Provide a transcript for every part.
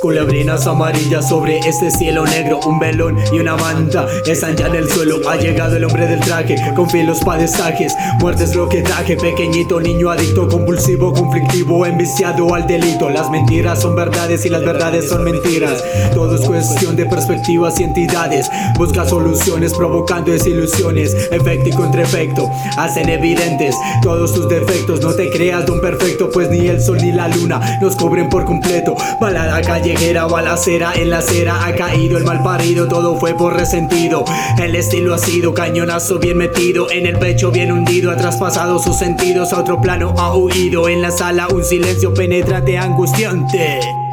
Culebrinas amarillas sobre este cielo negro Un velón y una manta están ya en el suelo. Ha llegado el hombre del traje Con filos pa' destaques Muertes lo que traje. Pequeñito niño adicto Compulsivo, conflictivo Enviciado al delito. Las mentiras son verdades y las verdades son mentiras. Todo es cuestión de perspectivas y entidades. Busca soluciones provocando desilusiones Efecto y contraefecto. Hacen evidentes todos tus defectos. No te creas don perfecto Pues ni el sol ni la luna Nos cubren por completo. Balada calle callejera, balacera en la acera Ha caído el mal parido, todo fue por resentido. El estilo ha sido cañonazo bien metido En el pecho bien hundido, ha traspasado sus sentidos A otro plano ha huido En la sala un silencio penetrante angustiante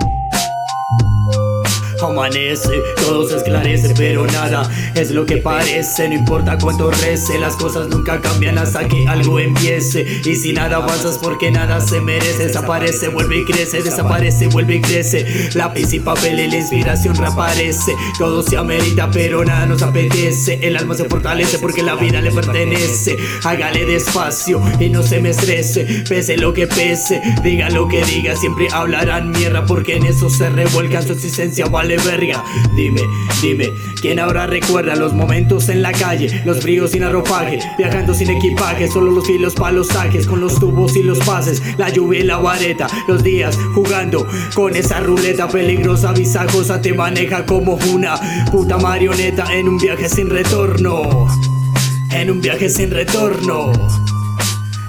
Amanece, todo se esclarece, pero nada es lo que parece. No importa cuánto rece, las cosas nunca cambian hasta que algo empiece. Y si nada avanzas, porque nada se merece, desaparece, vuelve y crece, desaparece, vuelve y crece. Lápiz y papel y la inspiración reaparece. Todo se amerita, pero nada nos apetece. El alma se fortalece porque la vida le pertenece. Hágale despacio y no se me estrese, pese lo que pese, diga lo que diga, siempre hablarán mierda porque en eso se revuelcan su existencia. Vale Dime, dime, ¿quién ahora recuerda los momentos en la calle? Los fríos sin arropaje, viajando sin equipaje, solo los filos para los saques, con los tubos y los pases, la lluvia y la vareta, los días jugando con esa ruleta peligrosa, visajosa, te maneja como una puta marioneta en un viaje sin retorno. En un viaje sin retorno.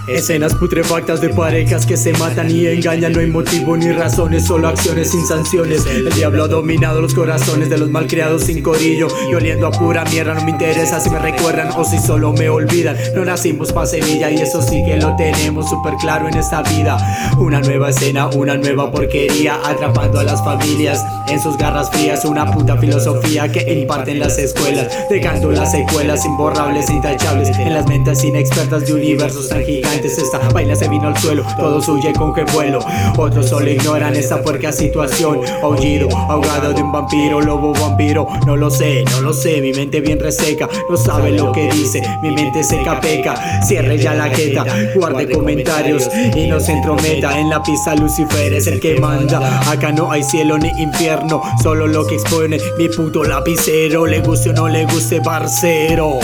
Escenas putrefactas de parejas que se matan y engañan, no hay motivo ni razones, solo acciones sin sanciones. El diablo ha dominado los corazones de los malcriados sin corillo y oliendo a pura mierda. No me interesa si me recuerdan o si solo me olvidan. No nacimos pa' Sevilla y eso sí que lo tenemos súper claro en esta vida. Una nueva escena, una nueva porquería, atrapando a las familias en sus garras frías. Una puta filosofía que imparten las escuelas, dejando las secuelas imborrables intachables en las mentes inexpertas de universos tan gigantes esta vaina se vino al suelo, todos huyen con que vuelo. Otros solo ignoran esta puerca situación. Aullido, ahogado de un vampiro, lobo vampiro. No lo sé, no lo sé, mi mente bien reseca. No sabe lo que dice, mi mente seca peca. Cierre ya la jeta, guarde comentarios y no se entrometa. En la pista Lucifer es el que manda. Acá no hay cielo ni infierno, solo lo que expone mi puto lapicero. Le guste o no le guste, barcero.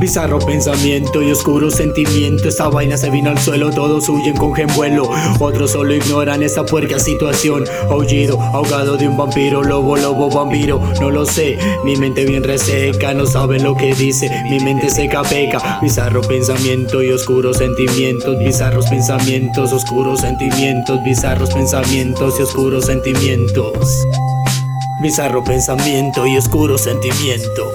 Bizarro pensamiento y oscuro sentimiento. Esta vaina se vino al suelo, todos huyen con gembuelo Otros solo ignoran esta puerca situación. Aullido, ahogado de un vampiro Lobo, lobo, vampiro, no lo sé Mi mente bien reseca, no sabe lo que dice. Mi mente seca peca. Bizarro pensamiento y oscuros sentimientos. Bizarros pensamientos, oscuros sentimientos. Bizarros pensamientos y oscuros sentimientos. Bizarro pensamiento y oscuro sentimiento